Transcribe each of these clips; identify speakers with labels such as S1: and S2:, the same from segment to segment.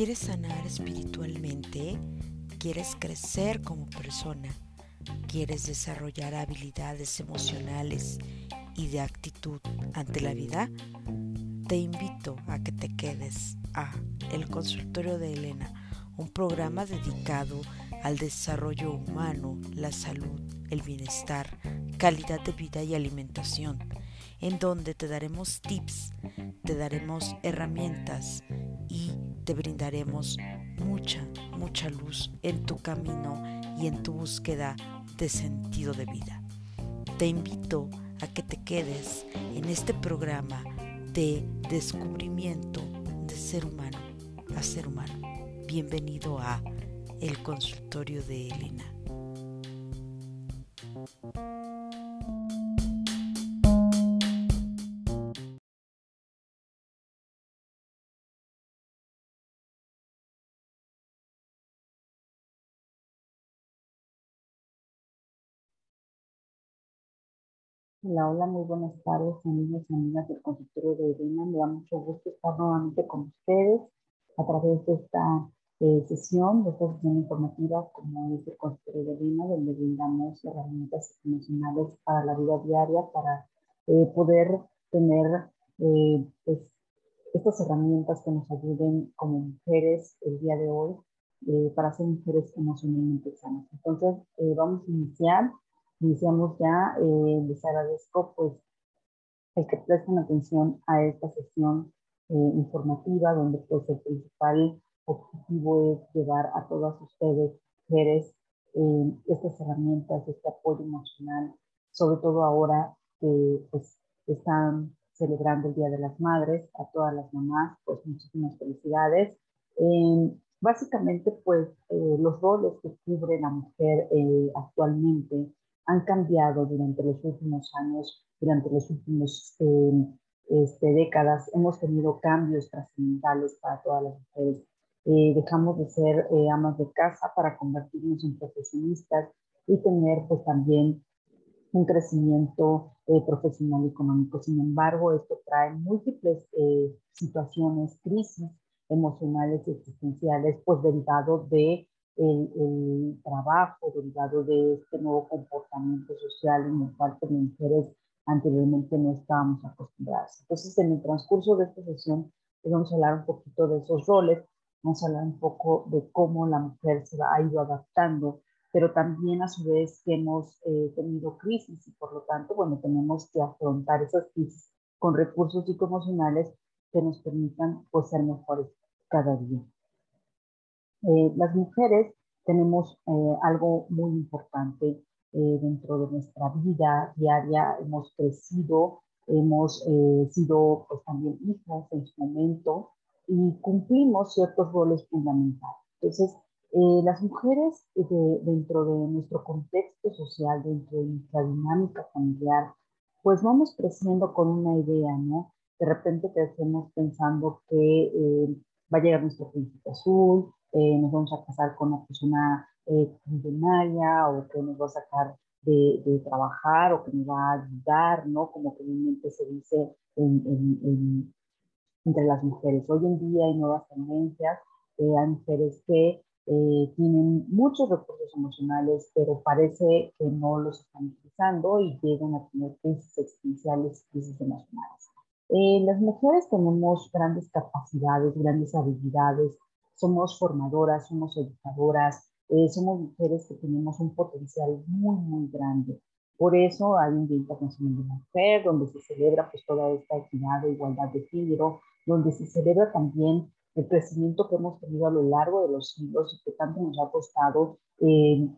S1: ¿Quieres sanar espiritualmente? ¿Quieres crecer como persona? ¿Quieres desarrollar habilidades emocionales y de actitud ante la vida? Te invito a que te quedes a El Consultorio de Elena, un programa dedicado al desarrollo humano, la salud, el bienestar, calidad de vida y alimentación, en donde te daremos tips, te daremos herramientas y te brindaremos mucha, mucha luz en tu camino y en tu búsqueda de sentido de vida. Te invito a que te quedes en este programa de descubrimiento de ser humano a ser humano. Bienvenido a El Consultorio de Elena.
S2: Hola, hola, muy buenas tardes, amigos y amigas del consultorio de Elena. Me da mucho gusto estar nuevamente con ustedes a través de esta eh, sesión, de esta sesión informativa como es el consultorio de Elena, donde brindamos herramientas emocionales para la vida diaria, para eh, poder tener eh, pues, estas herramientas que nos ayuden como mujeres el día de hoy para ser mujeres emocionalmente sanas. Entonces, vamos a iniciar iniciamos ya, eh, les agradezco pues el que presten atención a esta sesión eh, informativa donde pues el principal objetivo es llevar a todas ustedes, mujeres, eh, estas herramientas, este apoyo emocional, sobre todo ahora que pues están celebrando el Día de las Madres, a todas las mamás, pues muchísimas felicidades. básicamente, pues los roles que cubre la mujer actualmente han cambiado durante los últimos años, durante los últimos eh, este, décadas. Hemos tenido cambios trascendentales para todas las mujeres. Eh, dejamos de ser eh, amas de casa para convertirnos en profesionistas y tener pues también un crecimiento profesional y económico. Sin embargo, esto trae múltiples situaciones, crisis emocionales y existenciales, pues derivado de el, trabajo derivado de este nuevo comportamiento social en el cual las mujeres anteriormente no estábamos acostumbradas. Entonces, en el transcurso de esta sesión, pues, vamos a hablar un poquito de esos roles, vamos a hablar un poco de cómo la mujer se ha ido adaptando, pero también a su vez que hemos eh, tenido crisis y por lo tanto, bueno, tenemos que afrontar esas crisis con recursos psicoemocionales que nos permitan pues, ser mejores cada día. Eh, las mujeres tenemos eh, algo muy importante dentro de nuestra vida diaria. Hemos crecido, hemos sido pues, también hijas en su momento y cumplimos ciertos roles fundamentales. Entonces, las mujeres dentro de nuestro contexto social, dentro de nuestra dinámica familiar, pues vamos creciendo con una idea, ¿no? De repente crecemos pensando que va a llegar nuestro príncipe azul, eh, nos vamos a casar con una persona eh, millonaria o que nos va a sacar de, de, trabajar o que nos va a ayudar, ¿no? Como comúnmente se dice en, en, entre las mujeres. Hoy en día hay nuevas tendencias, eh, hay mujeres que eh, tienen muchos recursos emocionales, pero parece que no los están utilizando y llegan a tener crisis existenciales, crisis emocionales. las mujeres tenemos grandes capacidades, grandes habilidades, somos formadoras, somos educadoras, eh, somos mujeres que tenemos un potencial muy, muy grande. Por eso hay un Día Internacional de la Mujer, donde se celebra pues, toda esta equidad e igualdad de género, donde se celebra también el crecimiento que hemos tenido a lo largo de los siglos y que tanto nos ha costado eh,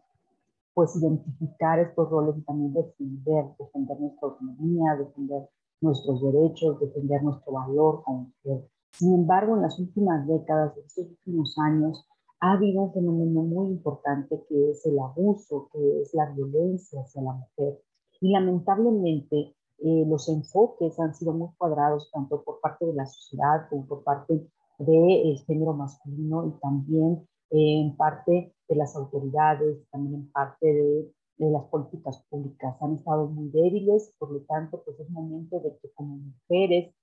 S2: pues identificar estos roles y también defender, defender nuestra autonomía, defender nuestros derechos, defender nuestro valor como mujer. Sin embargo, en las últimas décadas, en estos últimos años, ha habido un fenómeno muy importante que es el abuso, que es la violencia hacia la mujer. Y lamentablemente eh, los enfoques han sido muy cuadrados tanto por parte de la sociedad como por parte del género masculino y también eh, en parte de las autoridades, también en parte de las políticas públicas. Han estado muy débiles, por lo tanto, pues es momento de que como mujeres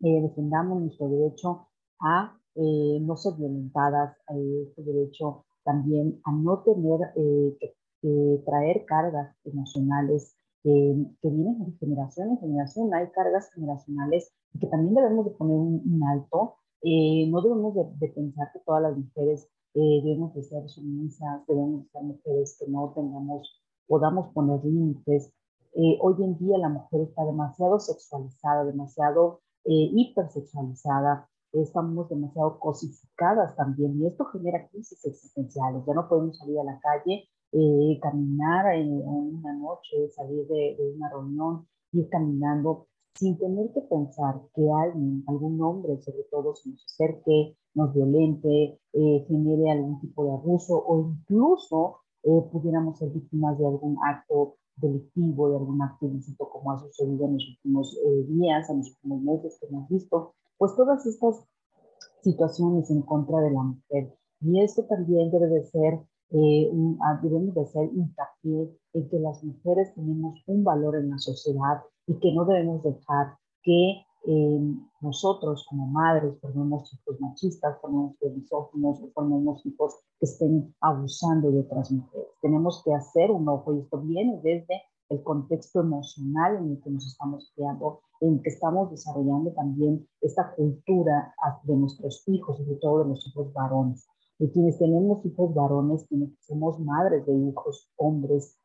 S2: eh, defendamos nuestro derecho a eh, no ser violentadas, este derecho también a no tener eh, que, traer cargas emocionales que vienen de generación en generación. Hay cargas generacionales que también debemos de poner un, alto. no debemos de, pensar que todas las mujeres debemos de ser sumisas, debemos de ser mujeres que no tengamos, podamos poner límites. hoy en día la mujer está demasiado sexualizada, demasiado eh, hipersexualizada, estamos demasiado cosificadas también y esto genera crisis existenciales. Ya no podemos salir a la calle, eh, caminar en, una noche, salir de, una reunión, ir caminando sin tener que pensar que alguien, algún hombre sobre todo, se nos acerque, nos violente, eh, genere algún tipo de abuso o incluso eh, pudiéramos ser víctimas de algún acto delictivo, de algún acto ilícito como ha sucedido en los últimos eh, días, en los últimos meses que hemos visto, pues todas estas situaciones en contra de la mujer. Y esto también debe de ser, eh, ah, debemos de ser hincapié en que las mujeres tenemos un valor en la sociedad y que no debemos dejar que nosotros como madres formemos hijos machistas, formemos misóginos o formemos hijos que estén abusando de otras mujeres. Tenemos que hacer un ojo y esto viene desde el contexto emocional en el que nos estamos creando, en el que estamos desarrollando también esta cultura de nuestros hijos, sobre todo de los hijos varones. Y quienes tenemos hijos varones, quienes somos madres de hijos hombres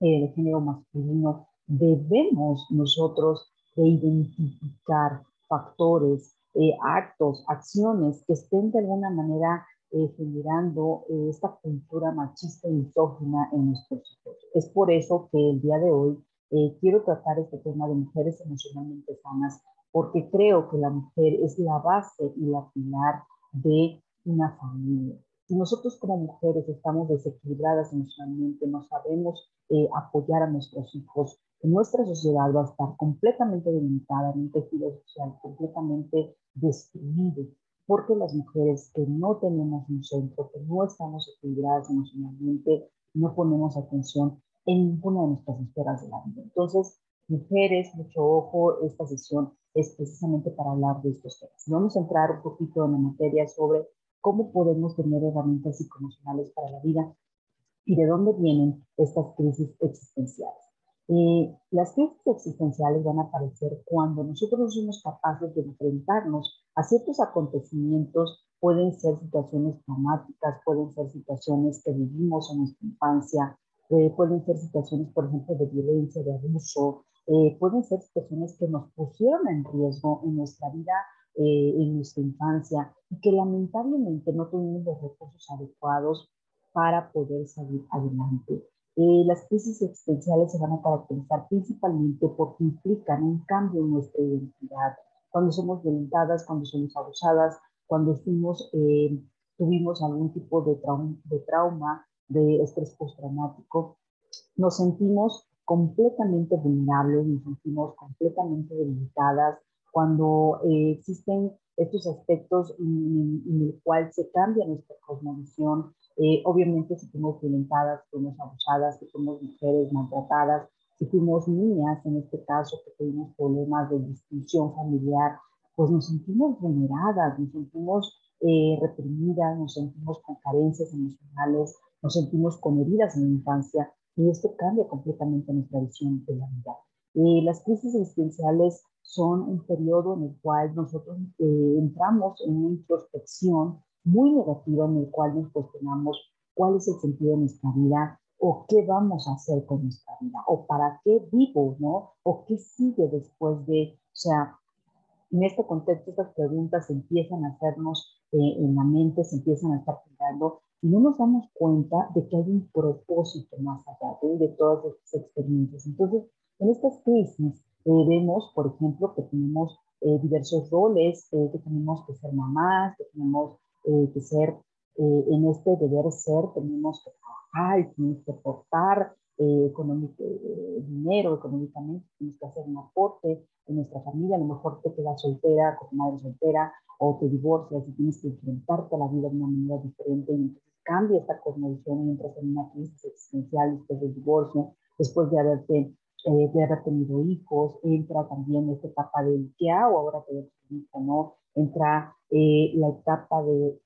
S2: eh, de género masculino, debemos nosotros de identificar factores, eh, actos, acciones que estén de alguna manera eh, generando eh, esta cultura machista y misógina en nuestros hijos. Es por eso que el día de hoy quiero tratar este tema de mujeres emocionalmente sanas, porque creo que la mujer es la base y la pilar de una familia. Si nosotros como mujeres estamos desequilibradas emocionalmente, no sabemos apoyar a nuestros hijos, nuestra sociedad va a estar completamente delimitada en un tejido social completamente destruido, porque las mujeres que no tenemos un centro, que no estamos equilibradas emocionalmente, no ponemos atención en ninguna de nuestras esferas de la vida. Entonces, mujeres, mucho ojo, esta sesión es precisamente para hablar de estos temas. Vamos a entrar un poquito en la materia sobre cómo podemos tener herramientas psicoemocionales para la vida y de dónde vienen estas crisis existenciales. Eh, las crisis existenciales van a aparecer cuando nosotros no somos capaces de enfrentarnos a ciertos acontecimientos, pueden ser situaciones traumáticas, pueden ser situaciones que vivimos en nuestra infancia, eh, pueden ser situaciones, por ejemplo, de violencia, de abuso, eh, pueden ser situaciones que nos pusieron en riesgo en nuestra vida, en nuestra infancia, y que lamentablemente no tuvimos los recursos adecuados para poder salir adelante. Eh, las crisis existenciales se van a caracterizar principalmente porque implican un cambio en nuestra identidad. Cuando somos violentadas, cuando somos abusadas, cuando eh, tuvimos algún tipo de, de trauma, de estrés postraumático, nos sentimos completamente vulnerables, nos sentimos completamente debilitadas. Cuando eh, existen estos aspectos en, en, el cual se cambia nuestra cosmovisión, eh, obviamente si fuimos violentadas, si fuimos abusadas, si fuimos mujeres maltratadas, si fuimos niñas, en este caso que tuvimos problemas de distinción familiar, pues nos sentimos vulneradas, nos sentimos eh, reprimidas, nos sentimos con carencias emocionales, nos sentimos con heridas en la infancia y esto cambia completamente nuestra visión de la vida. Eh, las crisis existenciales son un periodo en el cual nosotros entramos en una introspección muy negativa en el cual nos cuestionamos cuál es el sentido de nuestra vida o qué vamos a hacer con nuestra vida o para qué vivo, ¿no? O qué sigue después de, o sea, en este contexto estas preguntas empiezan a hacernos eh, en la mente, se empiezan a estar creando y no nos damos cuenta de que hay un propósito más allá de, todas estas experiencias. Entonces, en estas crisis eh, vemos, por ejemplo, que tenemos eh, diversos roles, que tenemos que ser mamás, que tenemos eh, que ser, eh, en este deber ser, tenemos que trabajar, tenemos que aportar eh, dinero económicamente, tienes que hacer un aporte en nuestra familia, a lo mejor te quedas soltera, con madre soltera, o te divorcias y tienes que enfrentarte a la vida de una manera diferente, y entonces cambia esta cosmovisión y entras en una crisis existencial después del divorcio, después de haberte eh, de haber tenido hijos, entra también esta etapa del qué hago ahora que hijo, ¿no? Entra eh, la etapa de,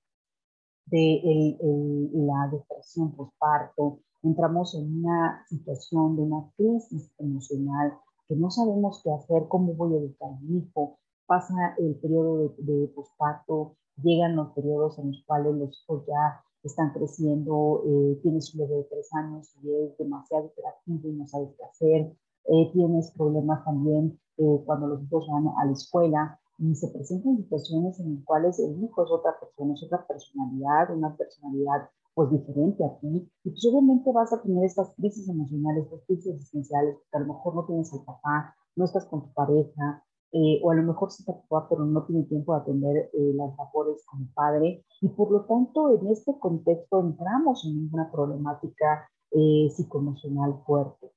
S2: de el, la depresión postparto, entramos en una situación de una crisis emocional que no sabemos qué hacer, cómo voy a educar a mi hijo, pasa el periodo de, de posparto, llegan los periodos en los cuales los hijos ya están creciendo, eh, tienes un bebé de tres años y es demasiado hiperactivo y no sabes qué hacer, eh, tienes problemas también eh, cuando los hijos van a la escuela y se presentan situaciones en las cuales el hijo es otra persona, es otra personalidad, una personalidad pues diferente a ti, y pues obviamente vas a tener estas crisis emocionales, estas crisis existenciales, porque a lo mejor no tienes al papá, no estás con tu pareja, eh, o a lo mejor sí está papá, pero no tiene tiempo de atender las labores como padre, y por lo tanto en este contexto entramos en una problemática psicoemocional fuerte.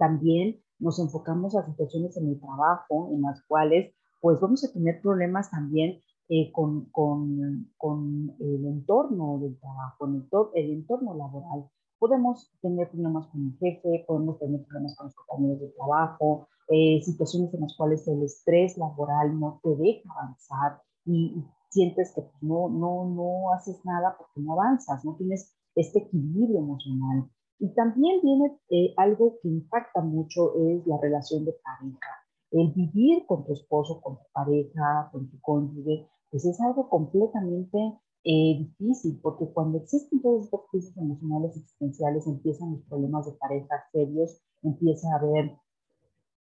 S2: También nos enfocamos a situaciones en el trabajo en las cuales pues vamos a tener problemas también eh, con, con, con, el entorno del trabajo, el, el entorno laboral. Podemos tener problemas con el jefe, podemos tener problemas con los compañeros de trabajo, eh, situaciones en las cuales el estrés laboral no te deja avanzar y, sientes que no, no, no haces nada porque no avanzas, no tienes este equilibrio emocional. Y también viene eh, algo que impacta mucho, es la relación de pareja. El vivir con tu esposo, con tu pareja, con tu cónyuge, pues es algo completamente eh, difícil, porque cuando existen todas estas crisis emocionales existenciales, empiezan los problemas de pareja serios, empieza a haber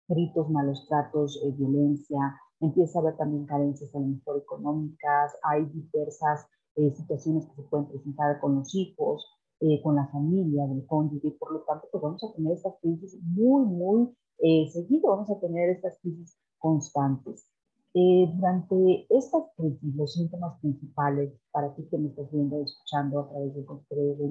S2: gritos, malos tratos, eh, violencia, empieza a haber también carencias a lo mejor económicas, hay diversas situaciones que se pueden presentar con los hijos, eh, con la familia, del cónyuge, y por lo tanto, pues vamos a tener estas crisis muy, muy eh, seguido, vamos a tener estas crisis constantes. Eh, durante estas crisis, los síntomas principales, para ti que me estás viendo, escuchando a través del consultorio de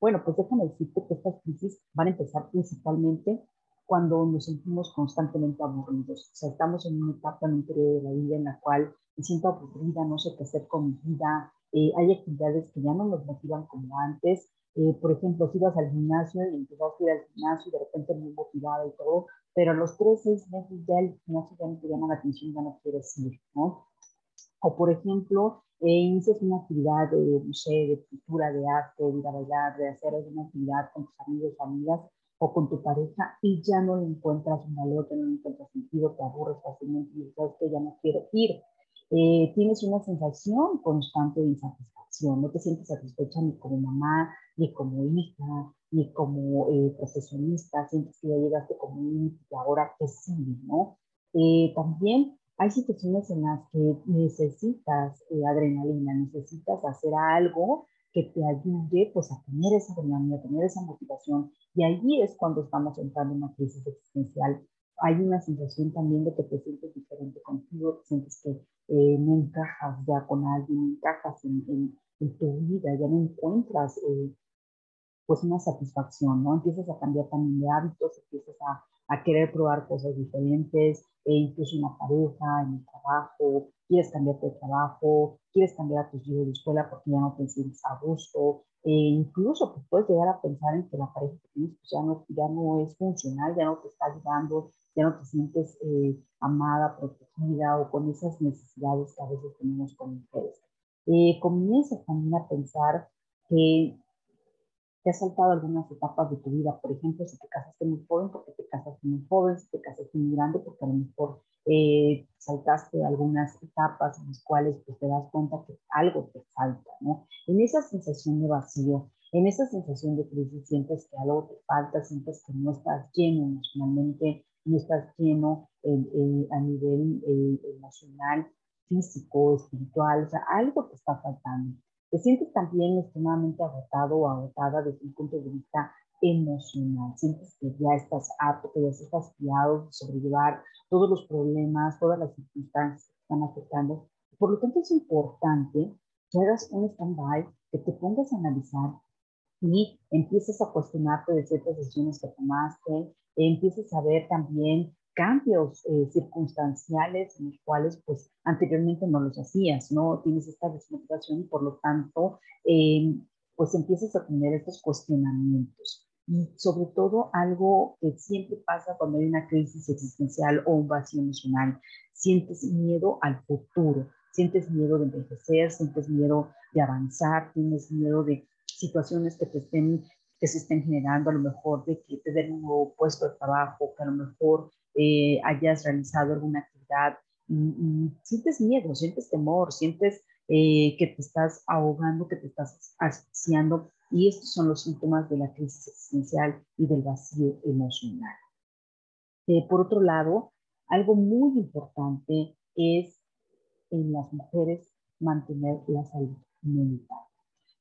S2: bueno, pues déjame decirte que estas crisis van a empezar principalmente cuando nos sentimos constantemente aburridos. O sea, estamos en una etapa, en un periodo de la vida en la cual me siento aburrida, no sé qué hacer con mi vida, eh, hay actividades que ya no nos motivan como antes, eh, por ejemplo, si vas al gimnasio y empezaste a ir al gimnasio y de repente muy motivada y todo, pero a los tres, seis meses ya el gimnasio ya no te llama la atención, ya no quieres ir, ¿no? O por ejemplo, eh, inicias una actividad de, no sé, de pintura, de arte, de ir a bailar, de hacer alguna actividad con tus amigos, amigas o con tu pareja y ya no le encuentras un valor, ya no le encuentras sentido, te aburres fácilmente y sabes que ya no quiero ir. Eh, tienes una sensación constante de insatisfacción, no te sientes satisfecha ni como mamá, ni como hija, ni como eh, profesionista, sientes que ya llegaste como un y ahora que sí, ¿no? Eh, también hay situaciones en las que necesitas eh, adrenalina, necesitas hacer algo que te ayude pues a tener esa adrenalina, a tener esa motivación y allí es cuando estamos entrando en una crisis existencial. Hay una sensación también de que te sientes diferente contigo, sientes que no encajas ya con alguien, no encajas en, en, tu vida, ya no encuentras pues una satisfacción, ¿no? Empiezas a cambiar también de hábitos, empiezas a, a querer probar cosas diferentes, e incluso en la pareja, en el trabajo, quieres cambiar de trabajo, quieres cambiar a tus hijos de escuela porque ya no te sientes a gusto, e incluso pues, puedes llegar a pensar en que la pareja que tienes pues, ya, no, ya no es funcional, ya no te está ayudando, ya no te sientes eh, amada, protegida o con esas necesidades que a veces tenemos con mujeres. Eh, comienzas también a pensar que te has saltado algunas etapas de tu vida. Por ejemplo, si te casaste muy joven, porque te casaste muy joven, si te casaste muy grande, porque a lo mejor eh, saltaste algunas etapas en las cuales pues, te das cuenta que algo te falta, ¿no? En esa sensación de vacío, en esa sensación de crisis, sientes que algo te falta, sientes que no estás lleno emocionalmente, no estás lleno a nivel eh, emocional, físico, espiritual, o sea, algo te está faltando te sientes también extremadamente agotado o agotada desde un punto de vista emocional. Sientes que ya estás harto, que ya estás fiado de sobrellevar todos los problemas, todas las circunstancias que están afectando. Por lo tanto, es importante que hagas un stand-by, que te pongas a analizar y empieces a cuestionarte de ciertas decisiones que tomaste, empieces a ver también cambios eh, circunstanciales en los cuales pues anteriormente no los hacías, ¿no? Tienes esta desmotivación y por lo tanto eh, pues empiezas a tener estos cuestionamientos. Y sobre todo algo que siempre pasa cuando hay una crisis existencial o un vacío emocional, sientes miedo al futuro, sientes miedo de envejecer, sientes miedo de avanzar, tienes miedo de situaciones que te estén que se estén generando, a lo mejor de que te den un nuevo puesto de trabajo, que a lo mejor eh, hayas realizado alguna actividad y, sientes miedo, sientes temor, sientes eh, que te estás ahogando, que te estás asfixiando y estos son los síntomas de la crisis existencial y del vacío emocional. Eh, por otro lado, algo muy importante es en las mujeres mantener la salud mental.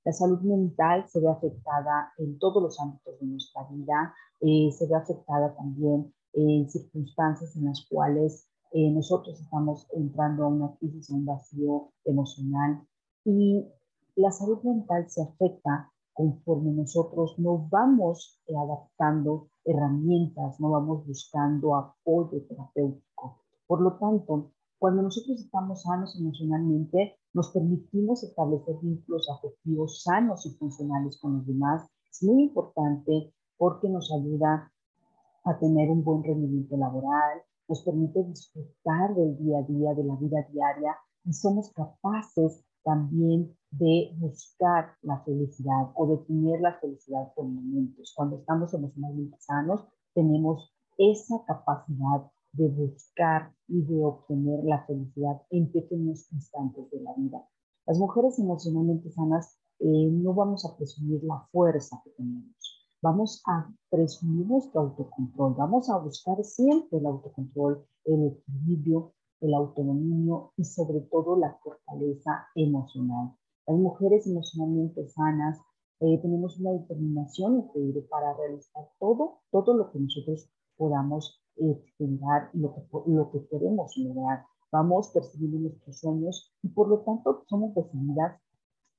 S2: La salud mental se ve afectada en todos los ámbitos de nuestra vida, eh, se ve afectada también en circunstancias en las cuales eh, nosotros estamos entrando a una crisis, a un vacío emocional y la salud mental se afecta conforme nosotros no vamos adaptando herramientas, no vamos buscando apoyo terapéutico. Por lo tanto, cuando nosotros estamos sanos emocionalmente, nos permitimos establecer vínculos afectivos sanos y funcionales con los demás. Es muy importante porque nos ayuda a tener un buen rendimiento laboral, nos permite disfrutar del día a día, de la vida diaria y somos capaces también de buscar la felicidad o de tener la felicidad por momentos. Cuando estamos emocionalmente sanos, tenemos esa capacidad de buscar y de obtener la felicidad en pequeños instantes de la vida. Las mujeres emocionalmente sanas eh, no vamos a presumir la fuerza que tenemos, vamos a presumir nuestro autocontrol, vamos a buscar siempre el autocontrol, el equilibrio, el autodominio y sobre todo la fortaleza emocional. Las mujeres emocionalmente sanas eh, tenemos una determinación increíble para realizar todo, todo lo que nosotros podamos generar lo que, lo que queremos lograr. Vamos percibiendo nuestros sueños y por lo tanto somos decididas,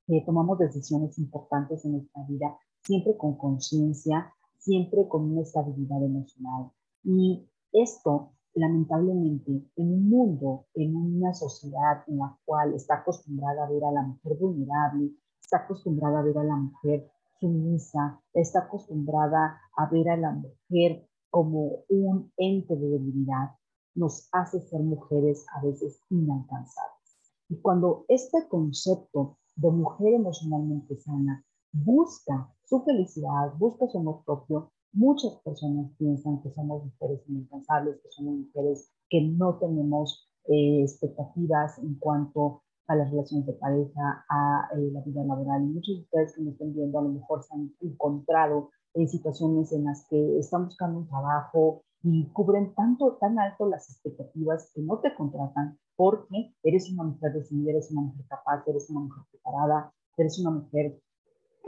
S2: eh, tomamos decisiones importantes en nuestra vida, siempre con conciencia, siempre con una estabilidad emocional. Y esto, lamentablemente, en un mundo, en una sociedad en la cual está acostumbrada a ver a la mujer vulnerable, está acostumbrada a ver a la mujer sumisa, está acostumbrada a ver a la mujer como un ente de debilidad nos hace ser mujeres a veces inalcanzables. Y cuando este concepto de mujer emocionalmente sana busca su felicidad, busca su amor propio, muchas personas piensan que somos mujeres inalcanzables, que somos mujeres que no tenemos eh, expectativas en cuanto a las relaciones de pareja, a eh, la vida laboral. Y muchos de ustedes que me estén viendo a lo mejor se han encontrado en situaciones en las que están buscando un trabajo y cubren tanto, tan alto las expectativas que no te contratan porque eres una mujer decidida, eres una mujer capaz, eres una mujer preparada, eres una mujer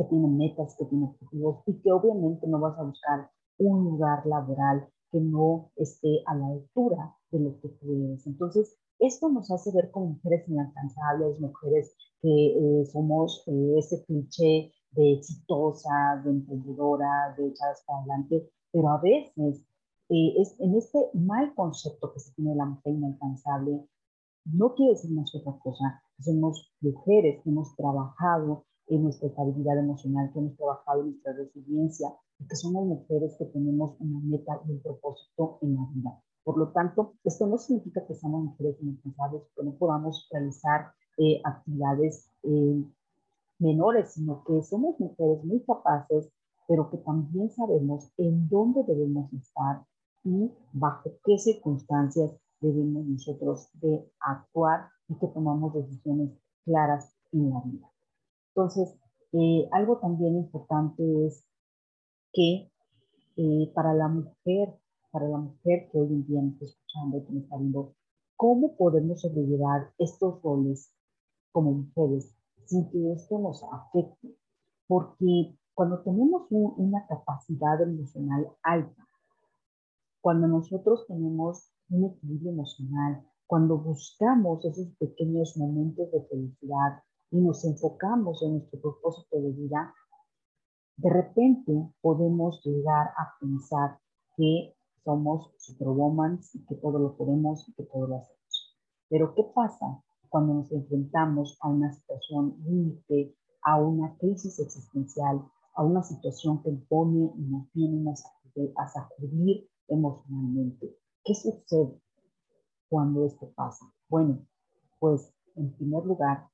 S2: que tiene metas, que tiene objetivos y que obviamente no vas a buscar un lugar laboral que no esté a la altura de lo que tú eres. Entonces, esto nos hace ver como mujeres inalcanzables, mujeres que eh, somos eh, ese cliché de exitosa, de emprendedora, de echadas para adelante, pero a veces eh, es en este mal concepto que se tiene de la mujer inalcanzable, no quiere decir más otra cosa. Somos mujeres que hemos trabajado en nuestra estabilidad emocional, que hemos trabajado en nuestra resiliencia, y que somos mujeres que tenemos una meta y un propósito en la vida. Por lo tanto, esto no significa que seamos mujeres inalcanzables, que no podamos realizar eh, actividades eh, menores, sino que somos mujeres muy capaces, pero que también sabemos en dónde debemos estar y bajo qué circunstancias debemos nosotros de actuar y que tomamos decisiones claras en la vida. Entonces, eh, algo también importante es que eh, para la mujer, para la mujer que hoy en día me está escuchando, que me está viendo, ¿cómo podemos sobrellevar estos roles como mujeres sin que esto nos afecte, porque cuando tenemos una capacidad emocional alta, cuando nosotros tenemos un equilibrio emocional, cuando buscamos esos pequeños momentos de felicidad y nos enfocamos en nuestro propósito de vida, de repente podemos llegar a pensar que somos superwoman y que todo lo podemos y que todo lo hacemos. Pero ¿qué pasa cuando nos enfrentamos a una situación límite a una crisis existencial, a una situación que impone y nos tiene a sacudir emocionalmente. ¿Qué sucede cuando esto pasa? Bueno, pues en primer lugar,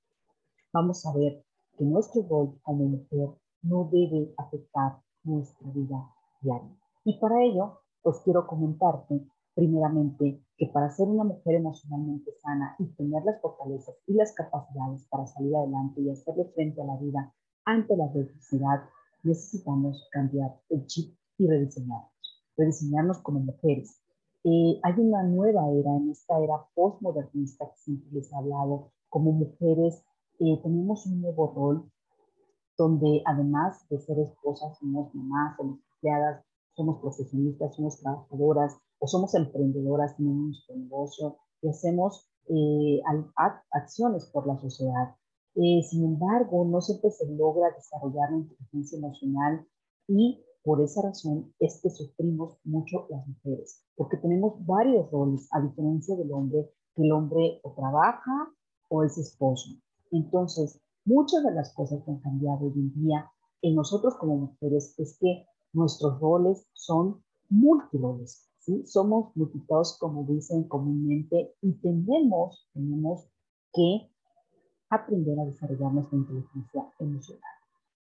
S2: vamos a ver que nuestro rol como mujer no debe afectar nuestra vida diaria. Y para ello, pues quiero comentarte primeramente que para ser una mujer emocionalmente sana y tener las fortalezas y las capacidades para salir adelante y hacerle frente a la vida ante la adversidad, necesitamos cambiar el chip y rediseñarnos, rediseñarnos como mujeres. Eh, hay una nueva era, en esta era postmodernista que siempre les he hablado, como mujeres eh, tenemos un nuevo rol donde además de ser esposas, somos mamás, somos empleadas, somos profesionistas, somos trabajadoras o somos emprendedoras, tenemos nuestro negocio y hacemos eh, acciones por la sociedad. Eh, sin embargo, no siempre se logra desarrollar la inteligencia emocional y por esa razón es que sufrimos mucho las mujeres, porque tenemos varios roles, a diferencia del hombre, que el hombre o trabaja o es esposo. Entonces, muchas de las cosas que han cambiado hoy en día en nosotros como mujeres es que nuestros roles son múltiples, ¿sí? Somos multiplicados, como dicen comúnmente, y tenemos, tenemos que aprender a desarrollar nuestra inteligencia emocional.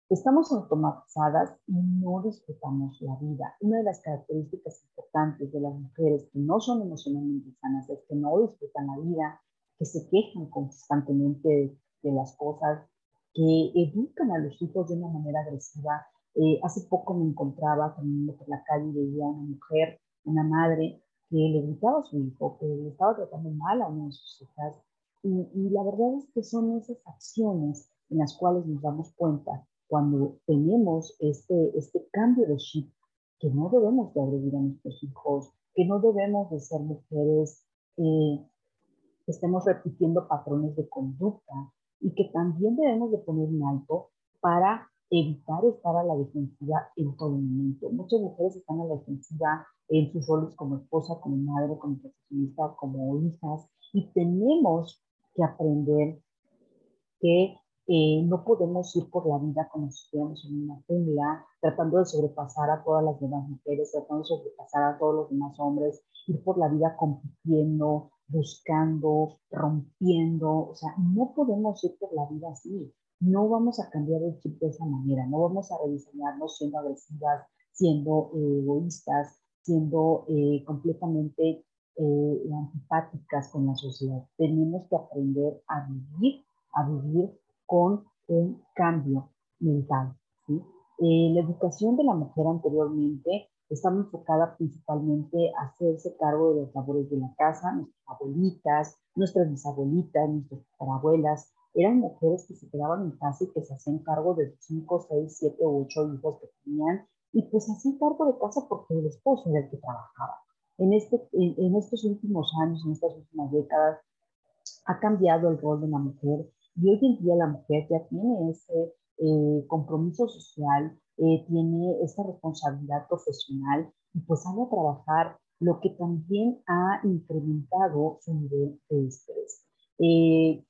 S2: Estamos automatizadas y no disfrutamos la vida. Una de las características importantes de las mujeres que no son emocionalmente sanas es que no disfrutan la vida, que se quejan constantemente de, las cosas, que educan a los hijos de una manera agresiva. Eh, hace poco me encontraba caminando por la calle y veía a una mujer, una madre, que le gritaba a su hijo, que le estaba tratando mal a una de sus hijas y, la verdad es que son esas acciones en las cuales nos damos cuenta cuando tenemos este, este cambio de chip, que no debemos de agredir a nuestros hijos, que no debemos de ser mujeres eh, estemos repitiendo patrones de conducta y que también debemos de poner un alto para evitar estar a la defensiva en todo momento. Muchas mujeres están a la defensiva en sus roles como esposa, como madre, como profesionista, como hijas, y tenemos que aprender que eh, no podemos ir por la vida como si estuviéramos en una jungla, tratando de sobrepasar a todas las demás mujeres, tratando de sobrepasar a todos los demás hombres, ir por la vida compitiendo, buscando, rompiendo, o sea, no podemos ir por la vida así. No vamos a cambiar el chip de esa manera, no vamos a rediseñarnos siendo agresivas, siendo egoístas, siendo eh, completamente eh, antipáticas con la sociedad. Tenemos que aprender a vivir, a vivir con un cambio mental. ¿sí? Eh, la educación de la mujer anteriormente estaba enfocada principalmente a hacerse cargo de los labores de la casa. Nuestras abuelitas, nuestras bisabuelitas, nuestras abuelas eran mujeres que se quedaban en casa y que se hacían cargo de 5, 6, 7 o 8 hijos que tenían y pues hacían cargo de casa porque el esposo era el que trabajaba. En, este, en, estos últimos años, en estas últimas décadas, ha cambiado el rol de la mujer y hoy en día la mujer ya tiene ese eh, compromiso social, eh, tiene esa responsabilidad profesional y pues sale a trabajar, lo que también ha incrementado su nivel de estrés. Eh,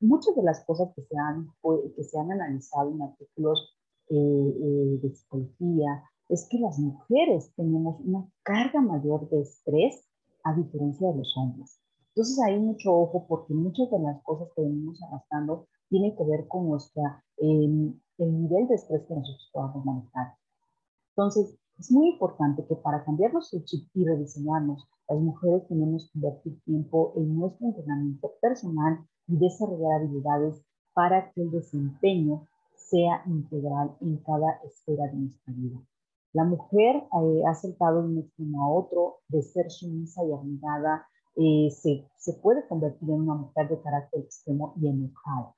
S2: muchas de las cosas que se han, que se han analizado en artículos de psicología, es que las mujeres tenemos una carga mayor de estrés a diferencia de los hombres. Entonces hay mucho ojo porque muchas de las cosas que venimos arrastrando tienen que ver con nuestra, em, el nivel de estrés que nosotros podamos manejar. Entonces, es muy importante que para cambiarnos el chip y rediseñarnos, las mujeres tenemos que invertir tiempo en nuestro entrenamiento personal y desarrollar habilidades para que el desempeño sea integral en cada esfera de nuestra vida. La mujer eh, ha saltado de un extremo a otro, de ser sumisa y abnegada, eh, se, se, puede convertir en una mujer de carácter extremo y enojada.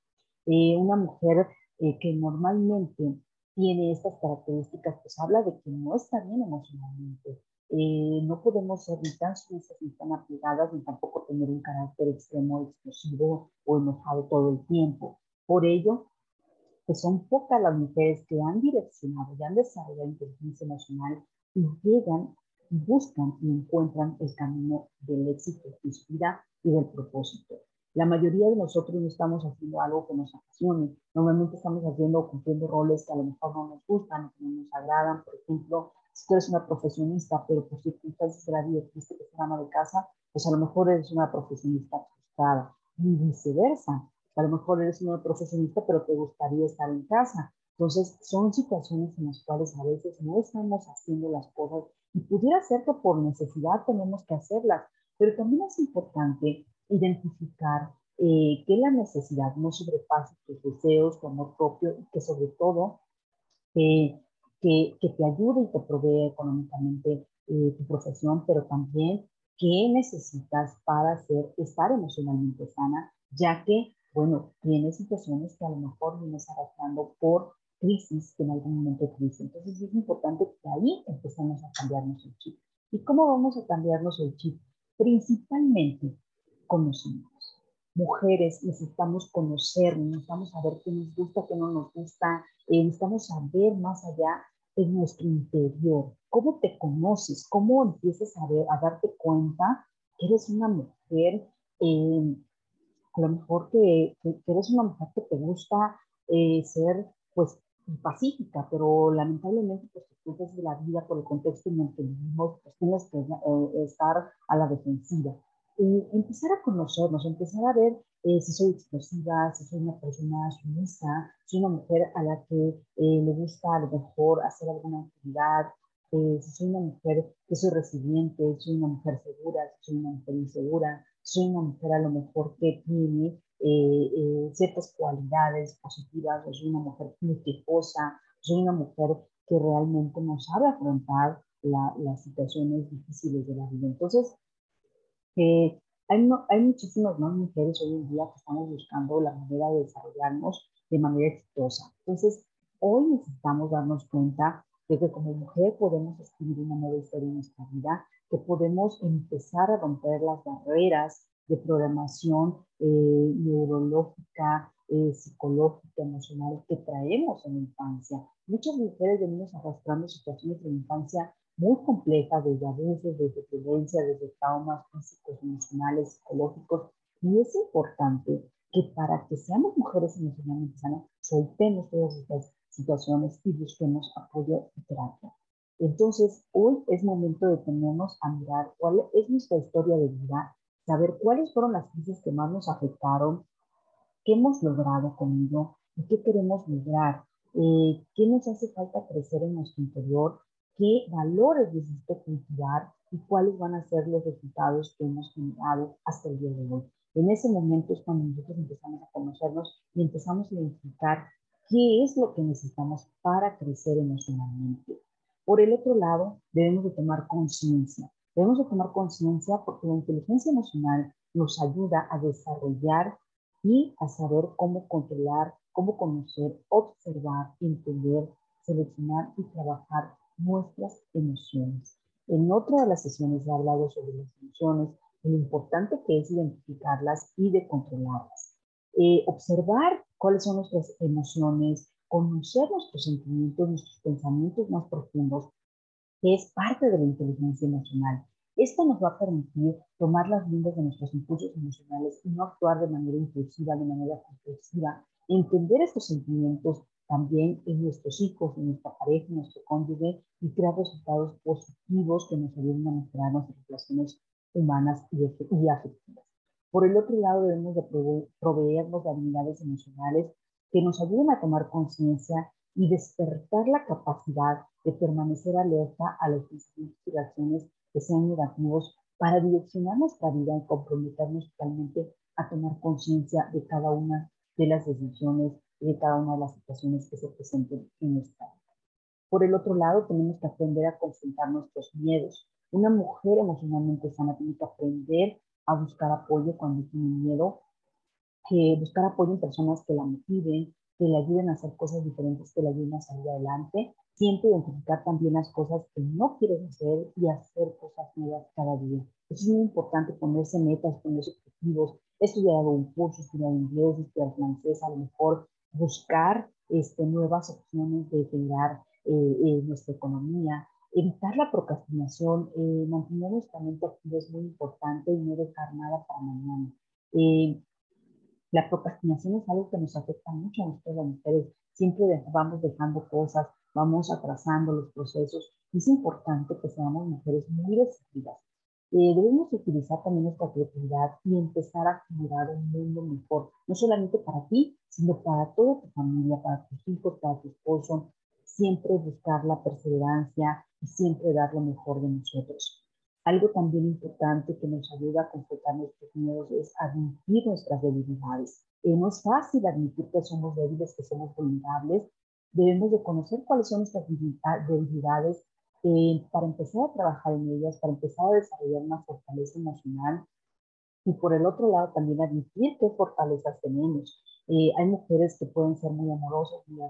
S2: Eh, una mujer que normalmente tiene estas características, pues habla de que no está bien emocionalmente. no podemos ser ni tan sumisas ni tan apegadas, ni tampoco tener un carácter extremo, explosivo o enojado todo el tiempo. Por ello, que son pocas las mujeres que han direccionado y han desarrollado inteligencia emocional y llegan buscan y encuentran el camino del éxito, de su vida y del propósito. La mayoría de nosotros no estamos haciendo algo que nos apasione. Normalmente estamos haciendo o cumpliendo roles que a lo mejor no nos gustan, que no nos agradan. Por ejemplo, si tú eres una profesionista, pero por circunstancias de la vida tuviste que ser ama de casa, pues a lo mejor eres una profesionista frustrada. Y viceversa. A lo mejor eres una profesionista, pero te gustaría estar en casa. Entonces, son situaciones en las cuales a veces no estamos haciendo las cosas y pudiera ser que por necesidad tenemos que hacerlas, pero también es importante identificar eh, que la necesidad no sobrepase tus deseos, tu amor propio y que sobre todo que, que, te ayude y te provee económicamente eh, tu profesión, pero también qué necesitas para ser, estar emocionalmente sana, ya que, bueno, tienes situaciones que a lo mejor vienes arrastrando por crisis que en algún momento tuviste. Entonces es importante que ahí empecemos a cambiarnos el chip. ¿Y cómo vamos a cambiarnos el chip? Principalmente conocimientos. Mujeres necesitamos conocernos, necesitamos saber qué nos gusta, qué no nos gusta, eh, necesitamos saber más allá en nuestro interior, cómo te conoces, cómo empiezas a, ver, a darte cuenta que eres una mujer, eh, a lo mejor que, eres una mujer que te gusta eh, ser pues pacífica, pero lamentablemente circunstancias de la vida, por el contexto en el que vivimos, pues tienes que estar a la defensiva. Y empezar a conocernos, empezar a ver eh, si soy explosiva, si soy una persona sumisa, soy una mujer a la que eh, le gusta a lo mejor hacer alguna actividad, si soy una mujer que soy resiliente, si soy una mujer segura, soy una mujer insegura, soy una mujer a lo mejor que tiene eh, eh, ciertas cualidades positivas, soy una mujer muy quejosa, soy una mujer que realmente no sabe afrontar las situaciones difíciles de la vida. Entonces, eh, hay, hay muchísimas más mujeres hoy en día que estamos buscando la manera de desarrollarnos de manera exitosa. Entonces, hoy necesitamos darnos cuenta de que como mujer podemos escribir una nueva historia en nuestra vida, que podemos empezar a romper las barreras de programación eh, neurológica, eh, psicológica, emocional que traemos en la infancia. Muchas mujeres venimos arrastrando situaciones de la infancia muy complejas, desde abusos, desde violencia, desde traumas físicos, emocionales, psicológicos, y es importante que para que seamos mujeres emocionalmente sanas, soltemos todas estas situaciones y busquemos apoyo y terapia. Entonces, hoy es momento de tenernos a mirar cuál es nuestra historia de vida saber cuáles fueron las crisis que más nos afectaron, qué hemos logrado con ello y qué queremos lograr, eh, qué nos hace falta crecer en nuestro interior, qué valores necesito cultivar y cuáles van a ser los resultados que hemos generado hasta el día de hoy. En ese momento es cuando nosotros empezamos a conocernos y empezamos a identificar qué es lo que necesitamos para crecer emocionalmente. Por el otro lado, debemos de tomar conciencia Debemos de tomar conciencia porque la inteligencia emocional nos ayuda a desarrollar y a saber cómo controlar, cómo conocer, observar, entender, seleccionar y trabajar nuestras emociones. En otra de las sesiones he hablado sobre las emociones, lo importante que es identificarlas y de controlarlas. Eh, observar cuáles son nuestras emociones, conocer nuestros sentimientos, nuestros pensamientos más profundos que es parte de la inteligencia emocional. Esto nos va a permitir tomar las riendas de nuestros impulsos emocionales y no actuar de manera impulsiva, de manera compulsiva, entender estos sentimientos también en nuestros hijos, en nuestra pareja, en nuestro cónyuge y crear resultados positivos que nos ayuden a mejorar nuestras relaciones humanas y, afectivas. Por el otro lado, debemos de proveernos de habilidades emocionales que nos ayuden a tomar conciencia y despertar la capacidad de permanecer alerta a los pensamientos y reacciones que sean negativos para direccionar nuestra vida y comprometernos totalmente a tomar conciencia de cada una de las decisiones de cada una de las situaciones que se presenten en nuestra vida. Por el otro lado, tenemos que aprender a confrontar nuestros miedos. Una mujer emocionalmente sana tiene que aprender a buscar apoyo cuando tiene miedo, que buscar apoyo en personas que la motiven, que le ayuden a hacer cosas diferentes, que le ayuden a salir adelante. Siempre identificar también las cosas que no quieres hacer y hacer cosas nuevas cada día. Es muy importante ponerse metas, ponerse objetivos, estudiar algún curso, estudiar inglés, estudiar francés, a lo mejor buscar este, nuevas opciones de generar eh, eh, nuestra economía, evitar la procrastinación, eh, mantener nuestra mente activa es muy importante y no dejar nada para mañana. La procrastinación es algo que nos afecta mucho a nosotros las mujeres. Siempre vamos dejando cosas, vamos atrasando los procesos. Es importante que seamos mujeres muy decididas. Eh, debemos utilizar también nuestra creatividad y empezar a generar un mundo mejor, no solamente para ti, sino para toda tu familia, para tus hijos, para tu esposo. Siempre buscar la perseverancia y siempre dar lo mejor de nosotros. Algo también importante que nos ayuda a completar nuestros miedos es admitir nuestras debilidades. Eh, no es fácil admitir que somos débiles, que somos vulnerables. Debemos de conocer cuáles son nuestras debilidades eh, para empezar a trabajar en ellas, para empezar a desarrollar una fortaleza emocional y por el otro lado también admitir qué fortalezas tenemos. Eh, hay mujeres que pueden ser muy amorosas, muy,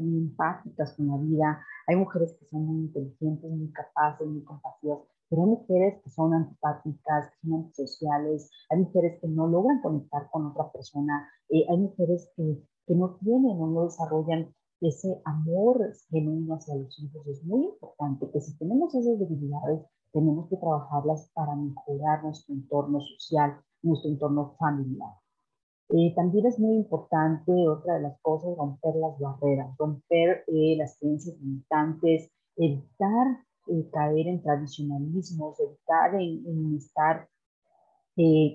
S2: muy empáticas con la vida, hay mujeres que son muy inteligentes, muy capaces, muy compasivas, pero hay mujeres que son antipáticas, que son antisociales, hay mujeres que no logran conectar con otra persona, eh, hay mujeres que, que no tienen o no desarrollan ese amor genuino hacia los hijos. Es muy importante que si tenemos esas debilidades, tenemos que trabajarlas para mejorar nuestro entorno social, nuestro entorno familiar. Eh, también es muy importante, otra de las cosas, romper las barreras, romper eh, las creencias limitantes, evitar eh, caer en tradicionalismos, evitar en estar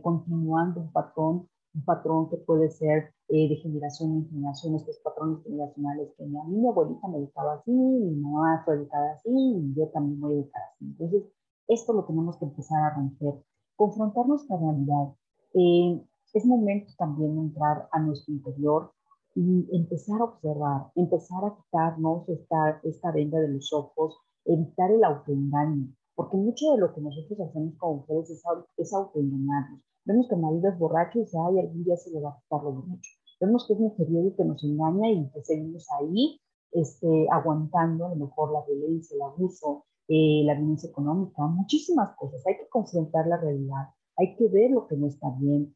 S2: continuando un patrón un patrón que puede ser eh, de generación en generación, estos patrones generacionales que mí mi abuelita me educaba así, mi mamá fue educada así, y yo también voy a educar así. Entonces, esto lo tenemos que empezar a romper, confrontar nuestra realidad. Eh, es momento también de entrar a nuestro interior y empezar a observar, empezar a quitarnos esta, esta venda de los ojos, evitar el autoengaño, porque mucho de lo que nosotros hacemos como mujeres es, es autoengañarnos. Vemos que el marido es borracho y dice, ay, algún día se le va a quitar lo borracho. Vemos que es un y que nos engaña y que seguimos ahí este, aguantando a lo mejor la violencia, el abuso, eh, la violencia económica, muchísimas cosas. Hay que confrontar la realidad, hay que ver lo que no está bien.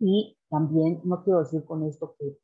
S2: Y también, no quiero decir con esto que